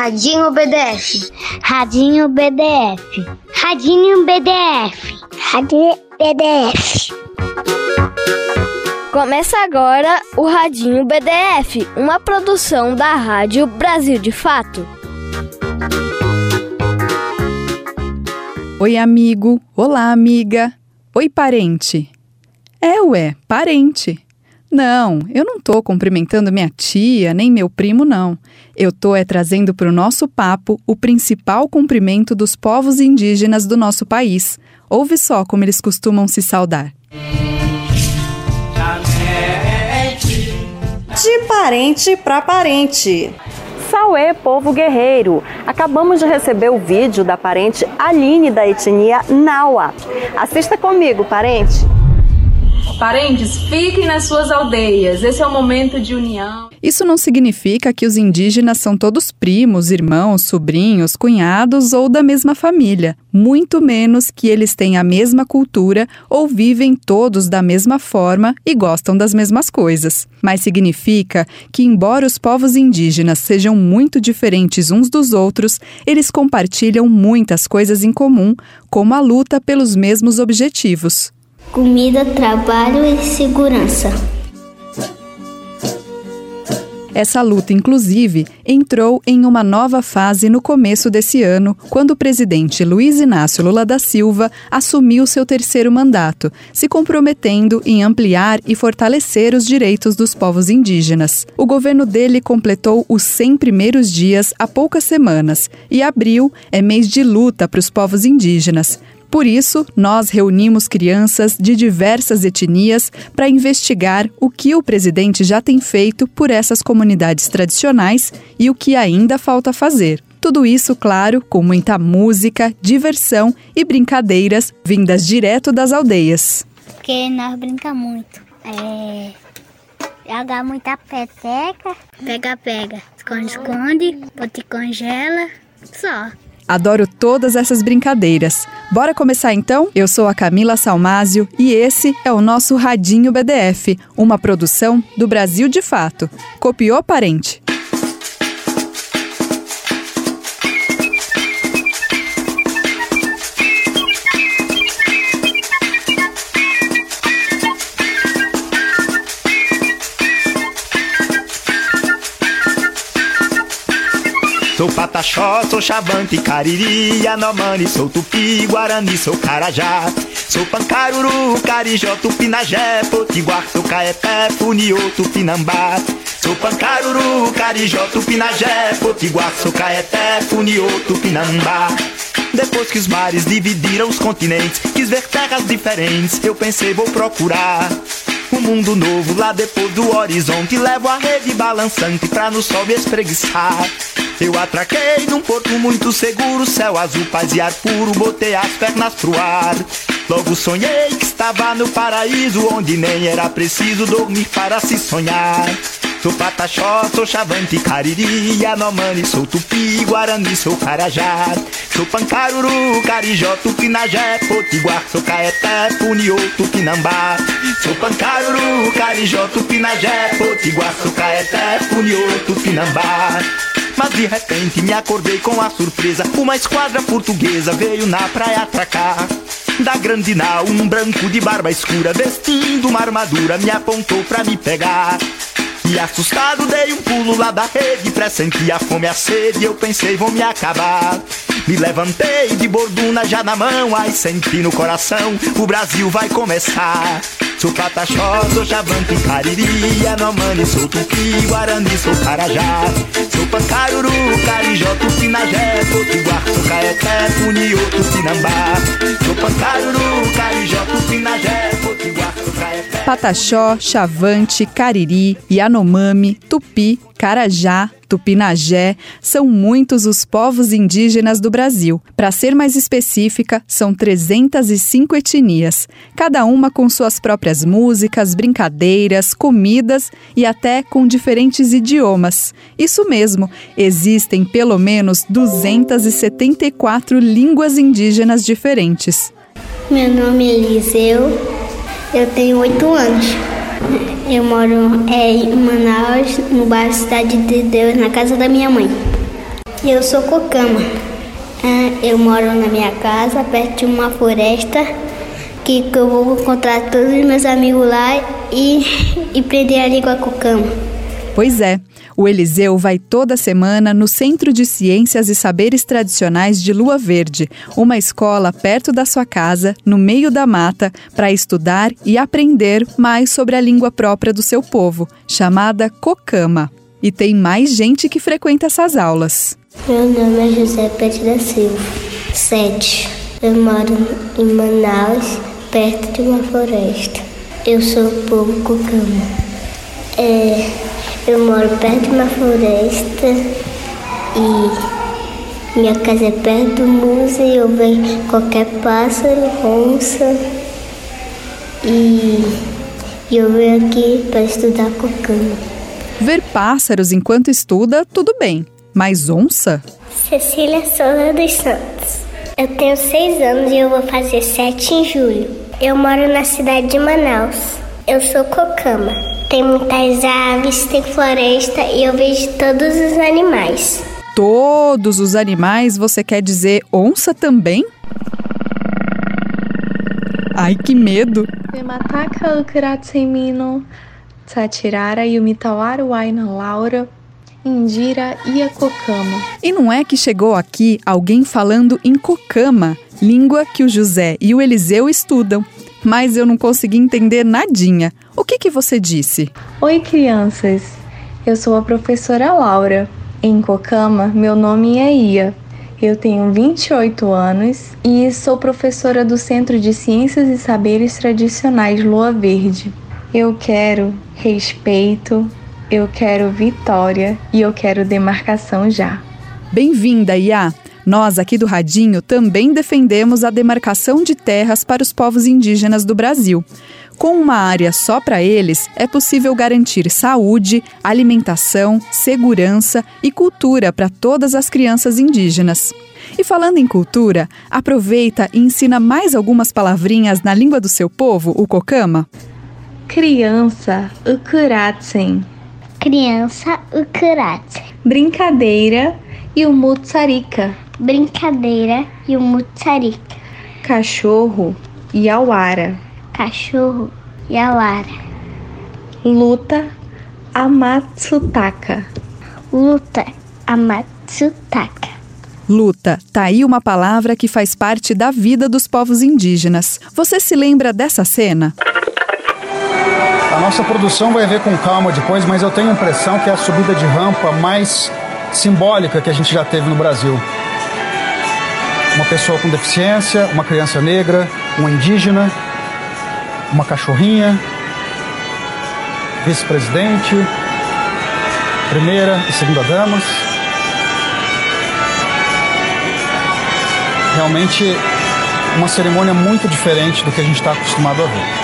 Radinho BDF. Radinho BDF. Radinho BDF. Radinho BDF. Começa agora o Radinho BDF, uma produção da Rádio Brasil de Fato. Oi, amigo. Olá, amiga. Oi, parente. É, ué, parente. Não, eu não tô cumprimentando minha tia, nem meu primo, não. Eu tô é trazendo para o nosso papo o principal cumprimento dos povos indígenas do nosso país. Ouve só como eles costumam se saudar. De parente para parente. Sauê, povo guerreiro. Acabamos de receber o vídeo da parente Aline da etnia Naua. Assista comigo, parente. Parentes, fiquem nas suas aldeias. Esse é o momento de união. Isso não significa que os indígenas são todos primos, irmãos, sobrinhos, cunhados ou da mesma família. Muito menos que eles têm a mesma cultura ou vivem todos da mesma forma e gostam das mesmas coisas. Mas significa que, embora os povos indígenas sejam muito diferentes uns dos outros, eles compartilham muitas coisas em comum, como a luta pelos mesmos objetivos comida, trabalho e segurança. Essa luta, inclusive, entrou em uma nova fase no começo desse ano, quando o presidente Luiz Inácio Lula da Silva assumiu seu terceiro mandato, se comprometendo em ampliar e fortalecer os direitos dos povos indígenas. O governo dele completou os 100 primeiros dias há poucas semanas, e abril é mês de luta para os povos indígenas. Por isso, nós reunimos crianças de diversas etnias para investigar o que o presidente já tem feito por essas comunidades tradicionais e o que ainda falta fazer. Tudo isso, claro, com muita música, diversão e brincadeiras vindas direto das aldeias. Porque nós brincamos muito. É. Jogar muita peteca, pega-pega, esconde-esconde, pote congela, só. Adoro todas essas brincadeiras. Bora começar então? Eu sou a Camila Salmásio e esse é o nosso Radinho BDF, uma produção do Brasil de Fato. Copiou, parente? Sou pataxó, sou chavante, cariri, anomani, sou tupi, guarani, sou carajá. Sou pancaruru, carijó, tupinagé, potiguar, sou caeté, funiô, tupinambá. Sou pancaruru, carijó, tupinagé, potiguar, sou caeté, funiô, tupinambá. Depois que os mares dividiram os continentes, quis ver terras diferentes, eu pensei vou procurar um mundo novo lá depois do horizonte. Levo a rede balançante pra no sol me espreguiçar. Eu atraquei num porto muito seguro, céu azul, paz e ar puro, botei as pernas pro ar. Logo sonhei que estava no paraíso, onde nem era preciso dormir para se sonhar. Sou pataxó, sou chavante, cariri, yanomani, sou tupi, guarani, sou carajá. Sou pancaruru, carijó, tupinajé, potiguar, sou caeté, puniô, tupinambá. Sou pancaruru, carijó, tupinajé, potiguar, sou caeté, puniô, tupinambá. Mas de repente me acordei com a surpresa. Uma esquadra portuguesa veio na praia atracar. Da grande nau, um branco de barba escura Vestindo uma armadura, me apontou pra me pegar e assustado dei um pulo lá da rede Pressenti a fome e a sede Eu pensei vou me acabar Me levantei de borduna já na mão Ai senti no coração O Brasil vai começar Sou pataxó, sou chavante, cariri, anomani, sou tupi, guarani, sou carajá. Sou pancaruru, carijó, tupinajé, potiguar, sou caeté, puniô, tupinambá. Sou pancaruru, carijó, tupinajé. Pataxó, chavante, cariri, yanomami, tupi, carajá, Tupinagé, são muitos os povos indígenas do Brasil. Para ser mais específica, são 305 etnias, cada uma com suas próprias músicas, brincadeiras, comidas e até com diferentes idiomas. Isso mesmo, existem pelo menos 274 línguas indígenas diferentes. Meu nome é Eliseu, eu tenho oito anos. Eu moro é, em Manaus, no bairro Cidade de Deus, na casa da minha mãe. Eu sou Cocama. Ah, eu moro na minha casa, perto de uma floresta, que, eu vou encontrar todos os meus amigos lá e, e aprender a língua Cocama. Pois é, o Eliseu vai toda semana no Centro de Ciências e Saberes Tradicionais de Lua Verde, uma escola perto da sua casa, no meio da mata, para estudar e aprender mais sobre a língua própria do seu povo, chamada Cocama. E tem mais gente que frequenta essas aulas. Meu nome é José Pérez da Silva, sete. Eu moro em Manaus, perto de uma floresta. Eu sou povo Cocama. É, eu moro perto de uma floresta e minha casa é perto do museu e eu vejo qualquer pássaro, onça e, eu venho aqui para estudar Cocama. Ver pássaros enquanto estuda, tudo bem. Mas onça? Cecília Souza dos Santos. Eu tenho seis anos e eu vou fazer sete em julho. Eu moro na cidade de Manaus. Eu sou Cocama. Tem muitas aves, tem floresta e eu vejo todos os animais. Todos os animais, você quer dizer onça também? Ai, que medo! Ukratsemino, Satirara Laura, Indira e a Cocama. E não é que chegou aqui alguém falando em Cocama, língua que o José e o Eliseu estudam. Mas eu não consegui entender nadinha. O que, que você disse? Oi, crianças. Eu sou a professora Laura. Em Cocama, meu nome é Ia. Eu tenho 28 anos e sou professora do Centro de Ciências e Saberes Tradicionais Lua Verde. Eu quero respeito, eu quero vitória e eu quero demarcação já. Bem-vinda, Iá! Nós aqui do Radinho também defendemos a demarcação de terras para os povos indígenas do Brasil. Com uma área só para eles, é possível garantir saúde, alimentação, segurança e cultura para todas as crianças indígenas. E falando em cultura, aproveita e ensina mais algumas palavrinhas na língua do seu povo, o Cocama. Criança, ukuratsen. Criança, ukuratsen. Brincadeira e o mutsarika. Brincadeira e o mutsarika. Cachorro e auara. Cachorro e auara. Luta, amatsutaka. Luta, amatsutaka. Luta, tá aí uma palavra que faz parte da vida dos povos indígenas. Você se lembra dessa cena? A nossa produção vai ver com calma depois, mas eu tenho a impressão que é a subida de rampa mais simbólica que a gente já teve no Brasil. Uma pessoa com deficiência, uma criança negra, um indígena, uma cachorrinha, vice-presidente, primeira e segunda damas. Realmente uma cerimônia muito diferente do que a gente está acostumado a ver.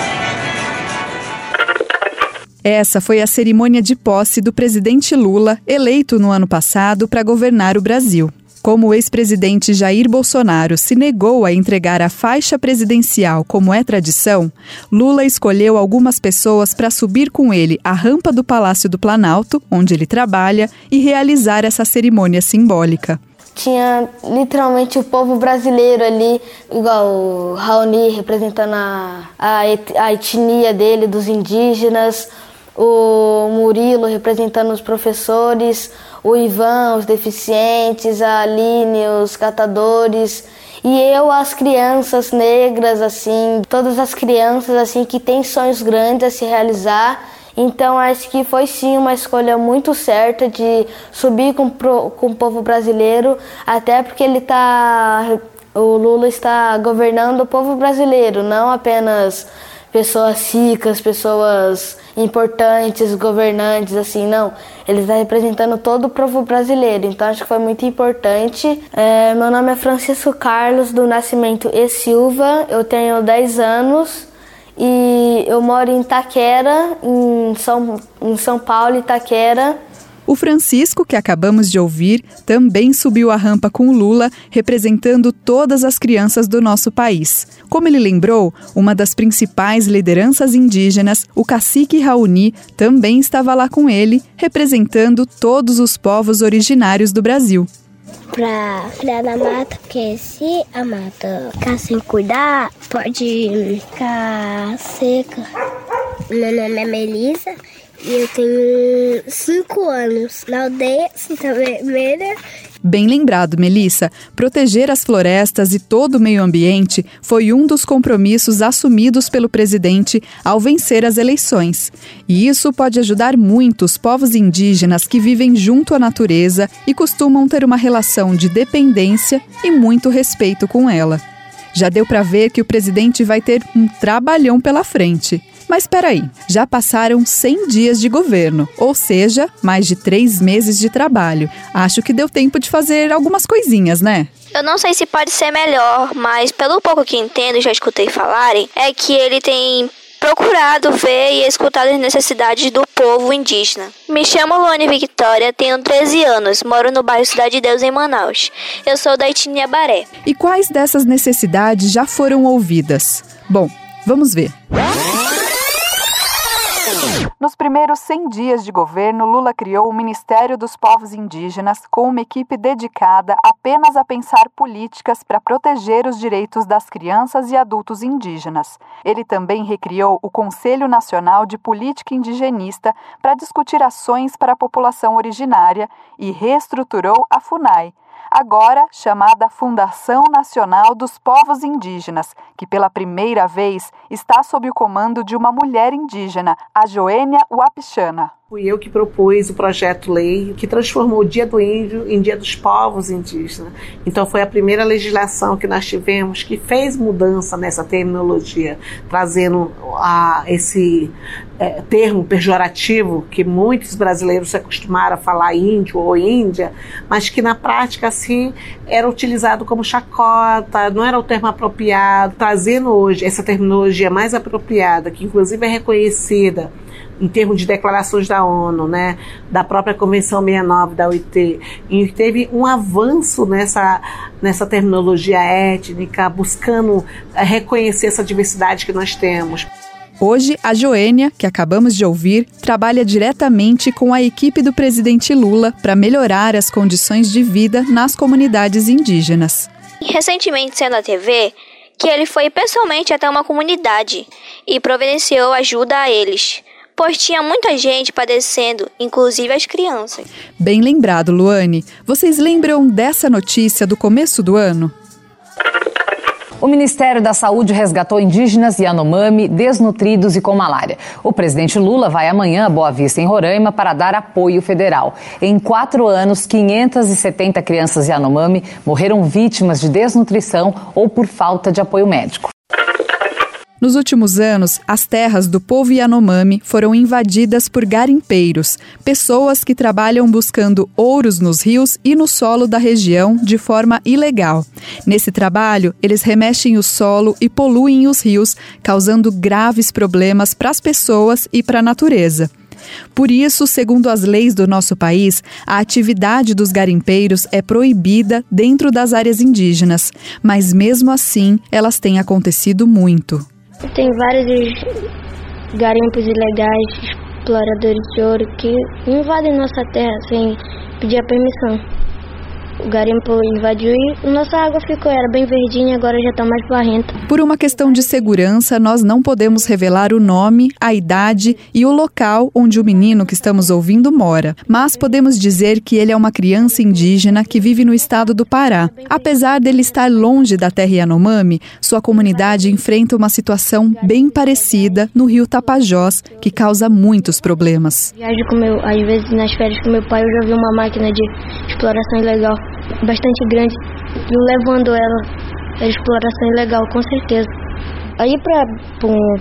Essa foi a cerimônia de posse do presidente Lula, eleito no ano passado para governar o Brasil. Como o ex-presidente Jair Bolsonaro se negou a entregar a faixa presidencial como é tradição, Lula escolheu algumas pessoas para subir com ele a rampa do Palácio do Planalto, onde ele trabalha, e realizar essa cerimônia simbólica. Tinha literalmente o povo brasileiro ali, igual o Raoni representando a, a, a etnia dele, dos indígenas, o Murilo representando os professores, o Ivan, os deficientes, a Aline, os catadores, e eu, as crianças negras, assim, todas as crianças, assim, que têm sonhos grandes a se realizar. Então, acho que foi sim uma escolha muito certa de subir com, com o povo brasileiro, até porque ele está. O Lula está governando o povo brasileiro, não apenas pessoas ricas, pessoas importantes, governantes, assim, não. Ele está representando todo o povo brasileiro, então acho que foi muito importante. É, meu nome é Francisco Carlos, do Nascimento E Silva, eu tenho 10 anos e eu moro em Itaquera, em São, em São Paulo, Itaquera. O Francisco, que acabamos de ouvir, também subiu a rampa com Lula, representando todas as crianças do nosso país. Como ele lembrou, uma das principais lideranças indígenas, o cacique Raoni, também estava lá com ele, representando todos os povos originários do Brasil. Pra criar na mata, porque se a mata ficar sem cuidar, pode ficar seca. Meu nome é Melissa eu tenho 5 anos na aldeia Santa Vermelha Bem lembrado, Melissa. Proteger as florestas e todo o meio ambiente foi um dos compromissos assumidos pelo presidente ao vencer as eleições. E isso pode ajudar muito os povos indígenas que vivem junto à natureza e costumam ter uma relação de dependência e muito respeito com ela. Já deu para ver que o presidente vai ter um trabalhão pela frente. Mas espera aí, já passaram 100 dias de governo, ou seja, mais de três meses de trabalho. Acho que deu tempo de fazer algumas coisinhas, né? Eu não sei se pode ser melhor, mas pelo pouco que entendo e já escutei falarem, é que ele tem procurado ver e escutar as necessidades do povo indígena. Me chamo Luane Victoria, tenho 13 anos, moro no bairro Cidade de Deus, em Manaus. Eu sou da etnia Baré. E quais dessas necessidades já foram ouvidas? Bom, vamos ver. Nos primeiros 100 dias de governo, Lula criou o Ministério dos Povos Indígenas com uma equipe dedicada apenas a pensar políticas para proteger os direitos das crianças e adultos indígenas. Ele também recriou o Conselho Nacional de Política Indigenista para discutir ações para a população originária e reestruturou a FUNAI agora chamada Fundação Nacional dos Povos Indígenas, que pela primeira vez está sob o comando de uma mulher indígena, a Joênia Wapichana. Fui eu que propus o projeto lei que transformou o Dia do Índio em Dia dos Povos Indígenas. Então foi a primeira legislação que nós tivemos que fez mudança nessa terminologia, trazendo a, esse é, termo pejorativo que muitos brasileiros se acostumaram a falar índio ou índia, mas que na prática assim era utilizado como chacota, não era o termo apropriado, trazendo hoje essa terminologia mais apropriada, que inclusive é reconhecida em termos de declarações da ONU, né, da própria Convenção 69 da OIT, e teve um avanço nessa, nessa terminologia étnica, buscando eh, reconhecer essa diversidade que nós temos. Hoje, a Joênia, que acabamos de ouvir, trabalha diretamente com a equipe do presidente Lula para melhorar as condições de vida nas comunidades indígenas. Recentemente, sendo na TV, que ele foi pessoalmente até uma comunidade e providenciou ajuda a eles pois tinha muita gente padecendo, inclusive as crianças. Bem lembrado, Luane. Vocês lembram dessa notícia do começo do ano? O Ministério da Saúde resgatou indígenas Yanomami desnutridos e com malária. O presidente Lula vai amanhã a Boa Vista, em Roraima, para dar apoio federal. Em quatro anos, 570 crianças Yanomami morreram vítimas de desnutrição ou por falta de apoio médico. Nos últimos anos, as terras do povo Yanomami foram invadidas por garimpeiros, pessoas que trabalham buscando ouros nos rios e no solo da região de forma ilegal. Nesse trabalho, eles remexem o solo e poluem os rios, causando graves problemas para as pessoas e para a natureza. Por isso, segundo as leis do nosso país, a atividade dos garimpeiros é proibida dentro das áreas indígenas, mas mesmo assim, elas têm acontecido muito. Tem vários garimpos ilegais, exploradores de ouro que invadem nossa terra sem pedir a permissão o garimpo invadiu e nossa água ficou, era bem verdinha, agora já está mais barrenta. Por uma questão de segurança, nós não podemos revelar o nome, a idade e o local onde o menino que estamos ouvindo mora, mas podemos dizer que ele é uma criança indígena que vive no estado do Pará. Apesar dele estar longe da terra Yanomami, sua comunidade enfrenta uma situação bem parecida no rio Tapajós, que causa muitos problemas. Viajo com meu, às vezes nas férias com meu pai, eu já vi uma máquina de exploração ilegal bastante grande, levando ela a exploração ilegal, com certeza. Aí pra,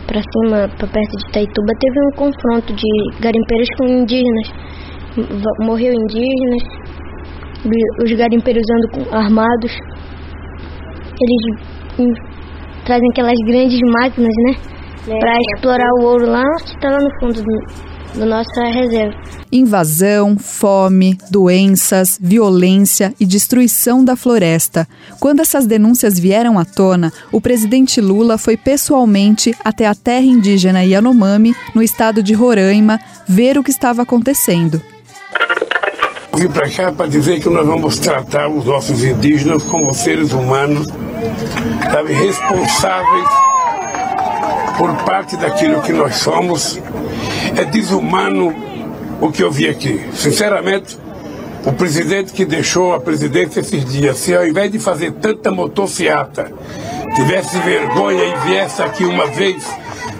pra cima, pra perto de Itaituba, teve um confronto de garimpeiros com indígenas. Morreu indígenas, os garimpeiros andam armados. Eles trazem aquelas grandes máquinas, né? É, pra explorar o ouro lá, que tá lá no fundo do, da nossa reserva. Invasão, fome, doenças, violência e destruição da floresta. Quando essas denúncias vieram à tona, o presidente Lula foi pessoalmente até a terra indígena Yanomami, no estado de Roraima, ver o que estava acontecendo. Vim para cá para dizer que nós vamos tratar os nossos indígenas como seres humanos, sabe, responsáveis por parte daquilo que nós somos. É desumano o que eu vi aqui. Sinceramente, o presidente que deixou a presidência esses dias, se ao invés de fazer tanta motociata, tivesse vergonha e viesse aqui uma vez,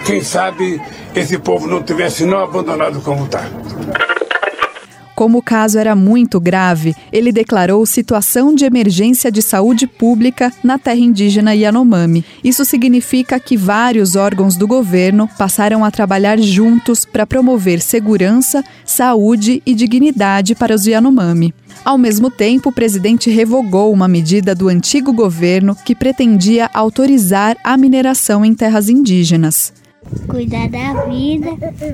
quem sabe esse povo não tivesse não abandonado como está. Como o caso era muito grave, ele declarou situação de emergência de saúde pública na terra indígena Yanomami. Isso significa que vários órgãos do governo passaram a trabalhar juntos para promover segurança, saúde e dignidade para os Yanomami. Ao mesmo tempo, o presidente revogou uma medida do antigo governo que pretendia autorizar a mineração em terras indígenas cuidar da vida,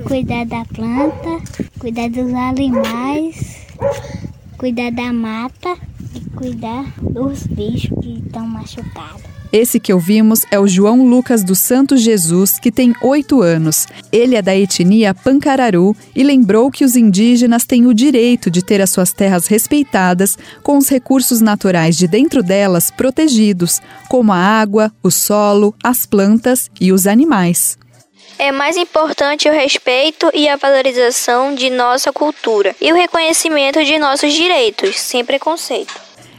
cuidar da planta, cuidar dos animais, cuidar da mata e cuidar dos bichos que estão machucados. Esse que ouvimos é o João Lucas dos Santos Jesus, que tem oito anos. Ele é da etnia Pancararu e lembrou que os indígenas têm o direito de ter as suas terras respeitadas, com os recursos naturais de dentro delas protegidos, como a água, o solo, as plantas e os animais. É mais importante o respeito e a valorização de nossa cultura e o reconhecimento de nossos direitos, sem preconceito.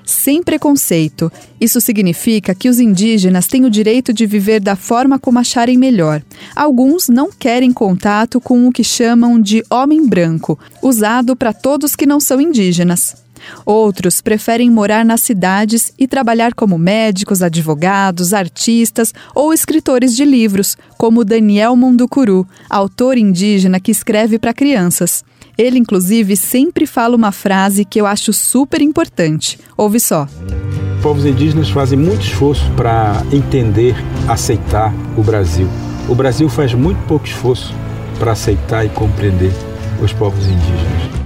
Sem preconceito. Isso significa que os indígenas têm o direito de viver da forma como acharem melhor. Alguns não querem contato com o que chamam de homem branco, usado para todos que não são indígenas. Outros preferem morar nas cidades e trabalhar como médicos, advogados, artistas ou escritores de livros, como Daniel Munducuru, autor indígena que escreve para crianças. Ele, inclusive, sempre fala uma frase que eu acho super importante. Ouve só. Povos indígenas fazem muito esforço para entender, aceitar o Brasil. O Brasil faz muito pouco esforço para aceitar e compreender os povos indígenas.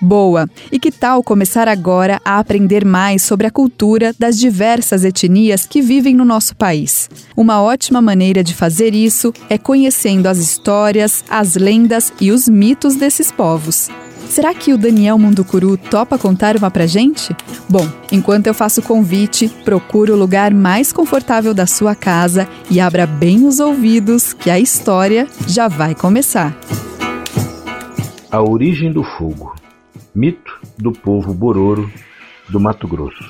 Boa! E que tal começar agora a aprender mais sobre a cultura das diversas etnias que vivem no nosso país? Uma ótima maneira de fazer isso é conhecendo as histórias, as lendas e os mitos desses povos. Será que o Daniel Munducuru topa contar uma pra gente? Bom, enquanto eu faço o convite, procure o lugar mais confortável da sua casa e abra bem os ouvidos que a história já vai começar. A origem do fogo. Mito do povo Bororo do Mato Grosso.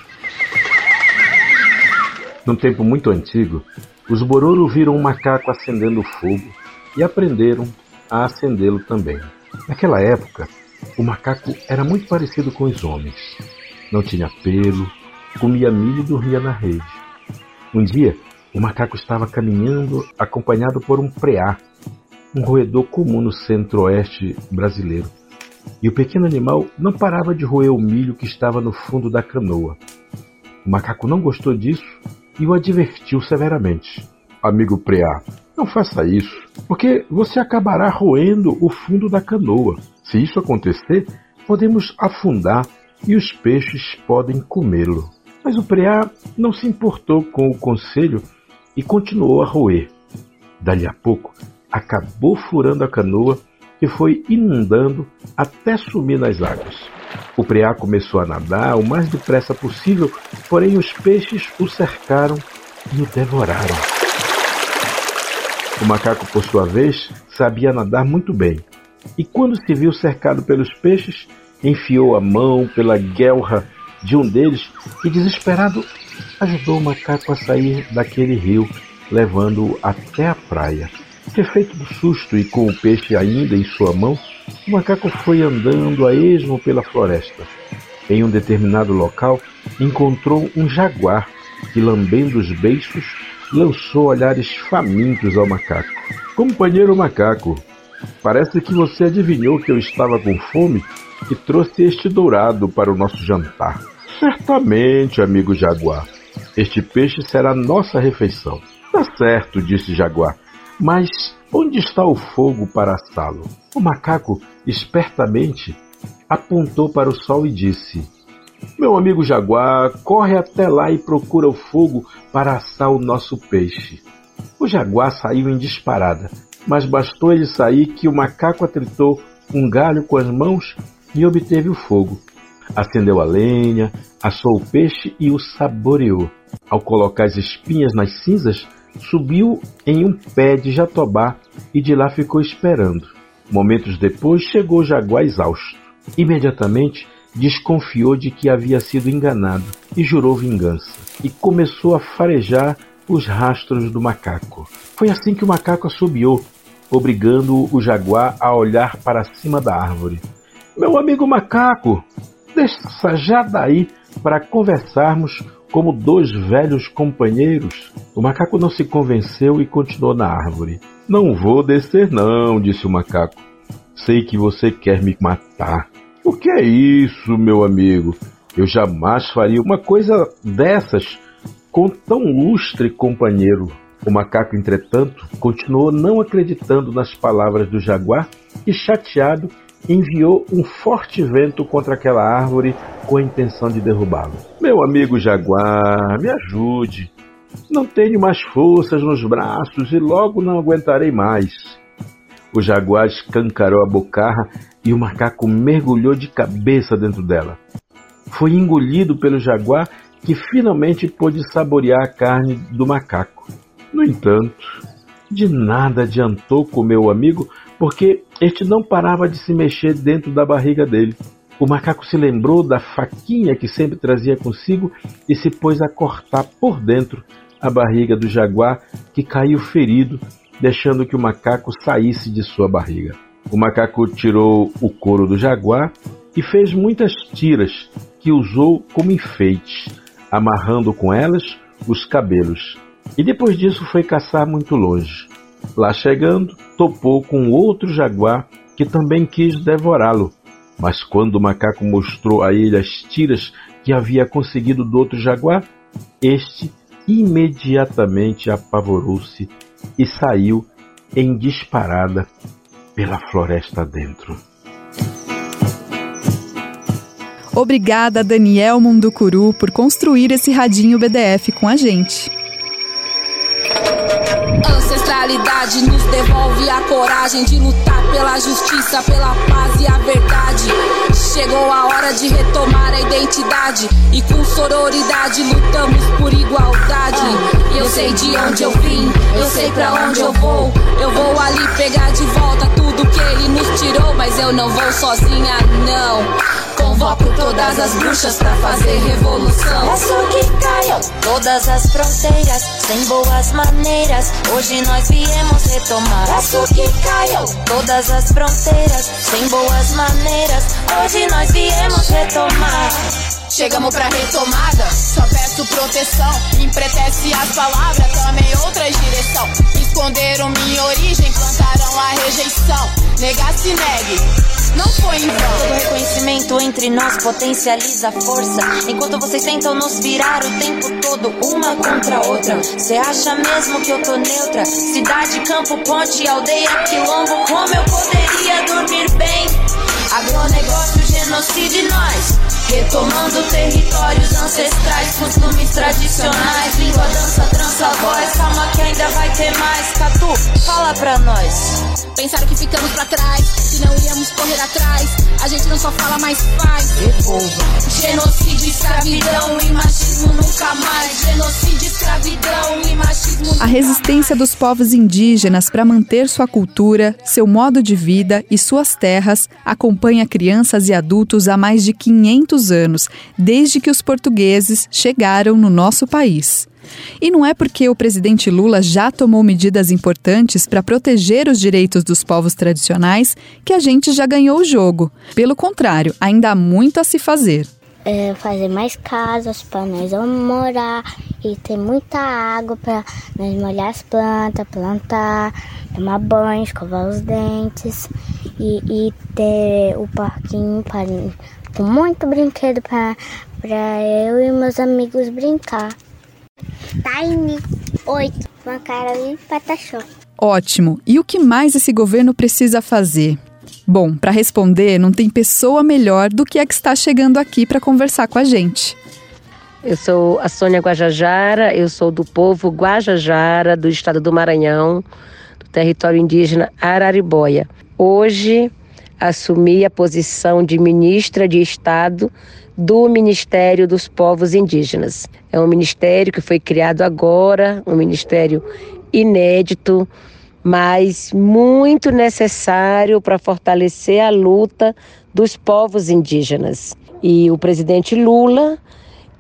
Num tempo muito antigo, os Bororo viram um macaco acendendo fogo e aprenderam a acendê-lo também. Naquela época, o macaco era muito parecido com os homens. Não tinha pelo, comia milho e dormia na rede. Um dia, o macaco estava caminhando acompanhado por um preá, um roedor comum no centro-oeste brasileiro e o pequeno animal não parava de roer o milho que estava no fundo da canoa. O macaco não gostou disso e o advertiu severamente. Amigo Preá, não faça isso, porque você acabará roendo o fundo da canoa. Se isso acontecer, podemos afundar e os peixes podem comê-lo. Mas o Preá não se importou com o conselho e continuou a roer. Dali a pouco, acabou furando a canoa que foi inundando até sumir nas águas. O preá começou a nadar o mais depressa possível, porém os peixes o cercaram e o devoraram. O macaco, por sua vez, sabia nadar muito bem, e quando se viu cercado pelos peixes, enfiou a mão pela guelra de um deles e, desesperado, ajudou o macaco a sair daquele rio, levando-o até a praia. Refeito do susto e com o peixe ainda em sua mão, o macaco foi andando a esmo pela floresta. Em um determinado local, encontrou um jaguar que, lambendo os beiços, lançou olhares famintos ao macaco. Companheiro macaco, parece que você adivinhou que eu estava com fome e trouxe este dourado para o nosso jantar. Certamente, amigo jaguar. Este peixe será nossa refeição. Tá certo, disse Jaguar. Mas onde está o fogo para assá-lo? O macaco, espertamente, apontou para o sol e disse: Meu amigo jaguar, corre até lá e procura o fogo para assar o nosso peixe. O jaguar saiu em disparada, mas bastou ele sair que o macaco atritou um galho com as mãos e obteve o fogo. Acendeu a lenha, assou o peixe e o saboreou. Ao colocar as espinhas nas cinzas, subiu em um pé de jatobá e de lá ficou esperando. Momentos depois chegou o jaguar exausto. Imediatamente desconfiou de que havia sido enganado e jurou vingança. E começou a farejar os rastros do macaco. Foi assim que o macaco assobiou, obrigando o jaguar a olhar para cima da árvore. Meu amigo macaco, desça já daí para conversarmos como dois velhos companheiros. O macaco não se convenceu e continuou na árvore. Não vou descer, não, disse o macaco. Sei que você quer me matar. O que é isso, meu amigo? Eu jamais faria uma coisa dessas com tão lustre companheiro. O macaco, entretanto, continuou não acreditando nas palavras do jaguar e, chateado, enviou um forte vento contra aquela árvore com a intenção de derrubá-lo. Meu amigo jaguar, me ajude. Não tenho mais forças nos braços e logo não aguentarei mais. O jaguar escancarou a bocarra e o macaco mergulhou de cabeça dentro dela. Foi engolido pelo jaguar que finalmente pôde saborear a carne do macaco. No entanto, de nada adiantou com meu amigo, porque este não parava de se mexer dentro da barriga dele. O macaco se lembrou da faquinha que sempre trazia consigo e se pôs a cortar por dentro a barriga do jaguar, que caiu ferido, deixando que o macaco saísse de sua barriga. O macaco tirou o couro do jaguar e fez muitas tiras que usou como enfeite, amarrando com elas os cabelos. E depois disso foi caçar muito longe. Lá chegando, topou com outro jaguar que também quis devorá-lo. Mas quando o macaco mostrou a ele as tiras que havia conseguido do outro jaguar, este imediatamente apavorou-se e saiu em disparada pela floresta dentro. Obrigada, Daniel Munducuru, por construir esse radinho BDF com a gente. Ancestralidade nos devolve a coragem de lutar pela justiça, pela paz e a verdade. Chegou a hora de retomar a identidade e com sororidade lutamos por igualdade. Eu sei de onde eu vim, eu sei para onde eu vou. Eu vou ali pegar de volta tudo que ele nos tirou, mas eu não vou sozinha, não. Convoco todas as bruxas pra fazer revolução. Peço que caiam todas as fronteiras, sem boas maneiras. Hoje nós viemos retomar. Peço que caiam todas as fronteiras, sem boas maneiras. Hoje nós viemos retomar. Chegamos pra retomada, só peço proteção. Empretece as palavras, tomei outra direção. Esconderam minha origem, plantaram a rejeição. Negar se negue, não foi em vão. Todo reconhecimento entre nós potencializa a força. Enquanto vocês tentam nos virar o tempo todo, uma contra a outra. Cê acha mesmo que eu tô neutra? Cidade, campo, ponte, aldeia, quilombo. Como eu poderia dormir bem? Agronegócio, genocídio, nós. Retomando territórios ancestrais, costumes tradicionais, língua, dança, trança, voz. Calma que ainda vai ter mais. Catu, fala pra nós. Pensaram que ficamos pra trás, que não íamos correr atrás. A gente não só fala, mas faz. Revolva. Genocídio, escravidão e machismo nunca mais. Genocídio, escravidão e machismo A resistência dos povos indígenas para manter sua cultura, seu modo de vida e suas terras acompanha crianças e adultos há mais de 500 anos, desde que os portugueses chegaram no nosso país. E não é porque o presidente Lula já tomou medidas importantes para proteger os direitos dos povos tradicionais que a gente já ganhou o jogo. Pelo contrário, ainda há muito a se fazer. É, fazer mais casas para nós morar e ter muita água para nós molhar as plantas, plantar, tomar banho, escovar os dentes e, e ter o parquinho pra, com muito brinquedo para eu e meus amigos brincar. Time 8, uma cara de patachó. Ótimo! E o que mais esse governo precisa fazer? Bom, para responder, não tem pessoa melhor do que a que está chegando aqui para conversar com a gente. Eu sou a Sônia Guajajara, eu sou do povo Guajajara, do estado do Maranhão, do território indígena Araribóia. Hoje, assumi a posição de ministra de Estado do Ministério dos Povos Indígenas. É um ministério que foi criado agora, um ministério inédito, mas muito necessário para fortalecer a luta dos povos indígenas. E o presidente Lula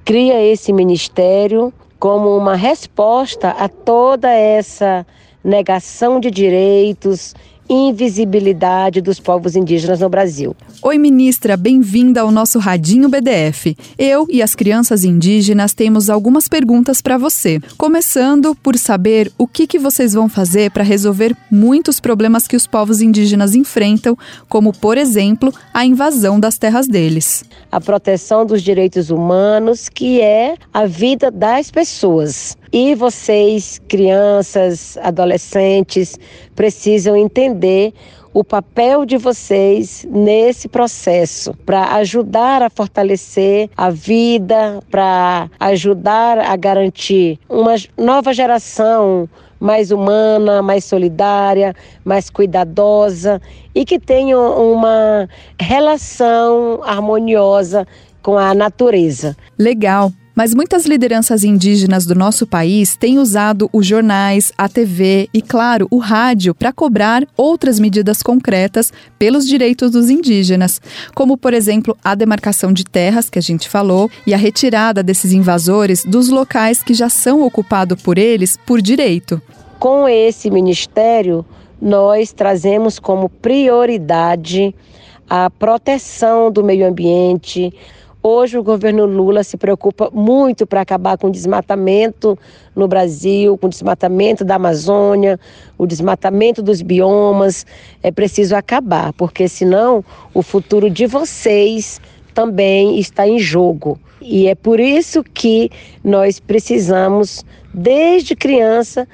cria esse ministério como uma resposta a toda essa negação de direitos invisibilidade dos povos indígenas no Brasil. Oi, ministra, bem-vinda ao nosso Radinho BDF. Eu e as crianças indígenas temos algumas perguntas para você. Começando por saber o que, que vocês vão fazer para resolver muitos problemas que os povos indígenas enfrentam, como, por exemplo, a invasão das terras deles. A proteção dos direitos humanos, que é a vida das pessoas. E vocês, crianças, adolescentes, precisam entender o papel de vocês nesse processo para ajudar a fortalecer a vida, para ajudar a garantir uma nova geração mais humana, mais solidária, mais cuidadosa e que tenha uma relação harmoniosa com a natureza. Legal. Mas muitas lideranças indígenas do nosso país têm usado os jornais, a TV e, claro, o rádio para cobrar outras medidas concretas pelos direitos dos indígenas, como, por exemplo, a demarcação de terras, que a gente falou, e a retirada desses invasores dos locais que já são ocupados por eles por direito. Com esse ministério, nós trazemos como prioridade a proteção do meio ambiente, Hoje o governo Lula se preocupa muito para acabar com o desmatamento no Brasil, com o desmatamento da Amazônia, o desmatamento dos biomas. É preciso acabar, porque senão o futuro de vocês também está em jogo. E é por isso que nós precisamos, desde criança,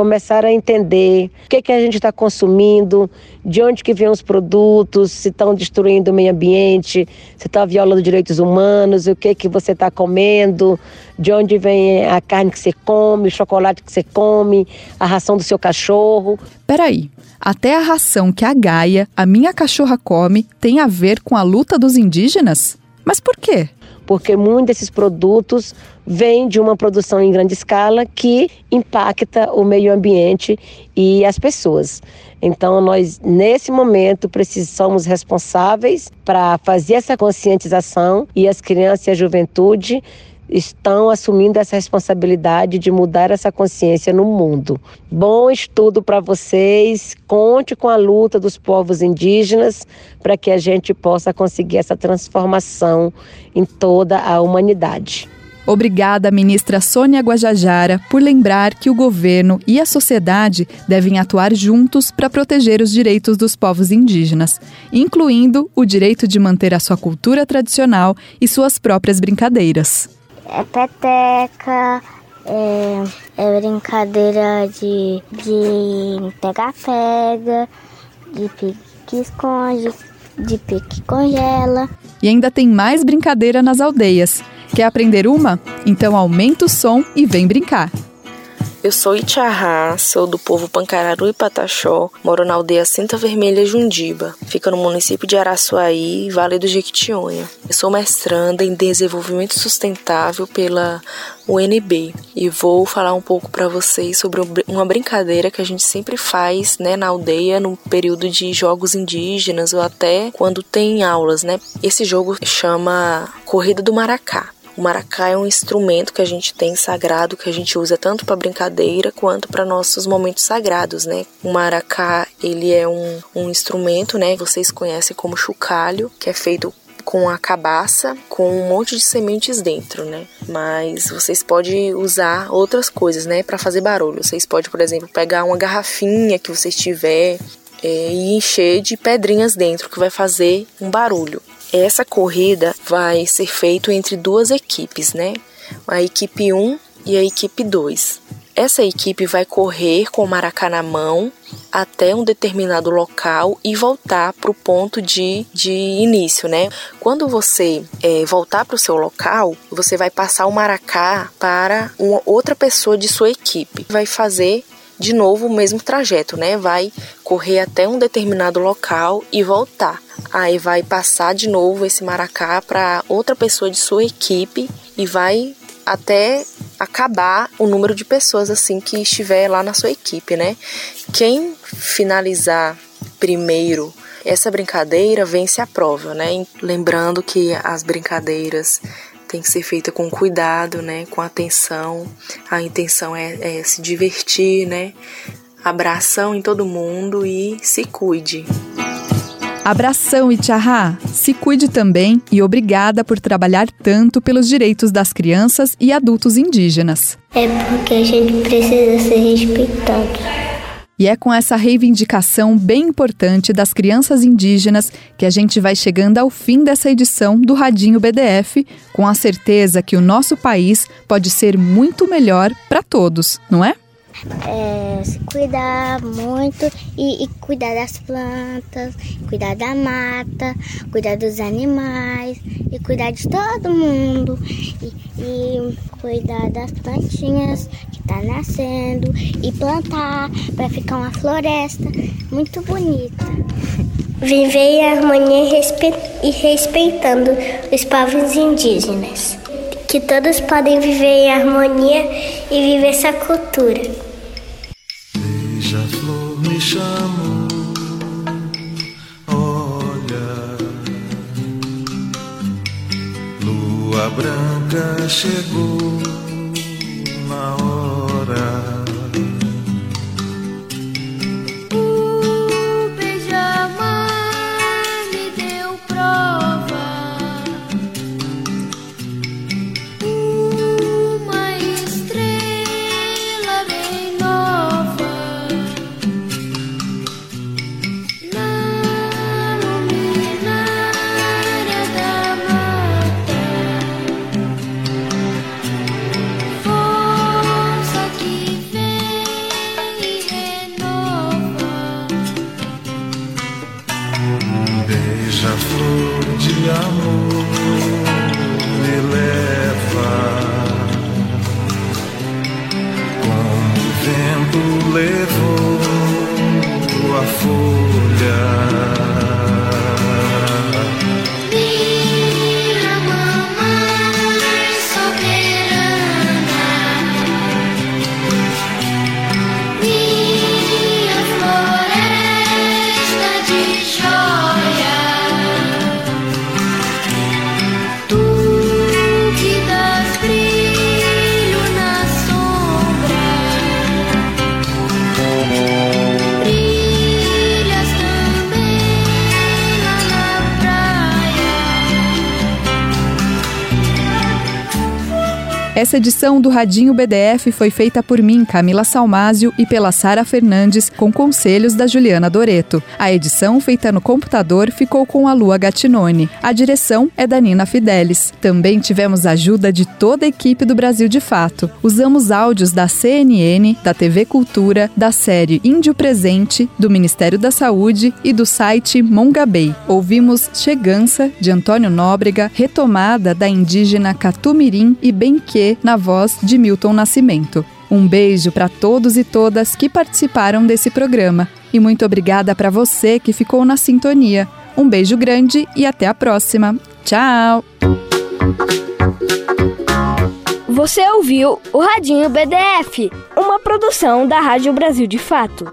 começar a entender o que, que a gente está consumindo, de onde que vêm os produtos, se estão destruindo o meio ambiente, se estão violando direitos humanos, o que que você está comendo, de onde vem a carne que você come, o chocolate que você come, a ração do seu cachorro. Peraí, até a ração que a Gaia, a minha cachorra, come, tem a ver com a luta dos indígenas? Mas por quê? Porque muitos desses produtos vêm de uma produção em grande escala que impacta o meio ambiente e as pessoas. Então, nós, nesse momento, precisamos responsáveis para fazer essa conscientização e as crianças e a juventude estão assumindo essa responsabilidade de mudar essa consciência no mundo. Bom estudo para vocês. Conte com a luta dos povos indígenas para que a gente possa conseguir essa transformação em toda a humanidade. Obrigada, ministra Sônia Guajajara, por lembrar que o governo e a sociedade devem atuar juntos para proteger os direitos dos povos indígenas, incluindo o direito de manter a sua cultura tradicional e suas próprias brincadeiras é peteca, é, é brincadeira de, de pegar-pega, de pique-esconde, de pique-congela. E ainda tem mais brincadeira nas aldeias. Quer aprender uma? Então aumenta o som e vem brincar. Eu sou Itiará, sou do povo Pancararu e Pataxó, moro na aldeia Cinta Vermelha Jundiba, fica no município de Araçuaí, Vale do Jequitinhonha. Eu sou mestranda em desenvolvimento sustentável pela UNB e vou falar um pouco para vocês sobre uma brincadeira que a gente sempre faz, né, na aldeia no período de jogos indígenas ou até quando tem aulas, né? Esse jogo chama Corrida do Maracá. O maracá é um instrumento que a gente tem sagrado, que a gente usa tanto para brincadeira quanto para nossos momentos sagrados, né? O maracá, ele é um, um instrumento, né? Vocês conhecem como chocalho, que é feito com a cabaça, com um monte de sementes dentro, né? Mas vocês podem usar outras coisas, né, para fazer barulho. Vocês podem, por exemplo, pegar uma garrafinha que vocês tiver é, e encher de pedrinhas dentro, que vai fazer um barulho. Essa corrida vai ser feita entre duas equipes, né? A equipe 1 e a equipe 2. Essa equipe vai correr com o maracá na mão até um determinado local e voltar para o ponto de, de início, né? Quando você é, voltar para o seu local, você vai passar o maracá para uma outra pessoa de sua equipe. Vai fazer de novo o mesmo trajeto, né? Vai correr até um determinado local e voltar. aí vai passar de novo esse maracá para outra pessoa de sua equipe e vai até acabar o número de pessoas assim que estiver lá na sua equipe, né? Quem finalizar primeiro essa brincadeira vence a prova, né? Lembrando que as brincadeiras têm que ser feitas com cuidado, né? Com atenção. A intenção é, é se divertir, né? Abração em todo mundo e se cuide. Abração, Itchahá! Se cuide também e obrigada por trabalhar tanto pelos direitos das crianças e adultos indígenas. É porque a gente precisa ser respeitado. E é com essa reivindicação bem importante das crianças indígenas que a gente vai chegando ao fim dessa edição do Radinho BDF, com a certeza que o nosso país pode ser muito melhor para todos, não é? É, se cuidar muito e, e, cuidar das plantas, cuidar da mata, cuidar dos animais e cuidar de todo mundo e, e cuidar das plantinhas que tá nascendo e plantar para ficar uma floresta muito bonita. Viver em harmonia e respeitando os povos indígenas. Que todos podem viver em harmonia e viver essa cultura me chamou. Olha, lua branca chegou na hora. Essa edição do Radinho BDF foi feita por mim, Camila Salmásio, e pela Sara Fernandes, com conselhos da Juliana Doreto. A edição, feita no computador, ficou com a Lua Gattinone. A direção é da Nina Fidelis. Também tivemos ajuda de toda a equipe do Brasil de Fato. Usamos áudios da CNN, da TV Cultura, da série Índio Presente, do Ministério da Saúde e do site Mongabay. Ouvimos Chegança, de Antônio Nóbrega, retomada da indígena Catumirim e Benque, na voz de Milton Nascimento. Um beijo para todos e todas que participaram desse programa e muito obrigada para você que ficou na sintonia. Um beijo grande e até a próxima. Tchau! Você ouviu o Radinho BDF, uma produção da Rádio Brasil de Fato.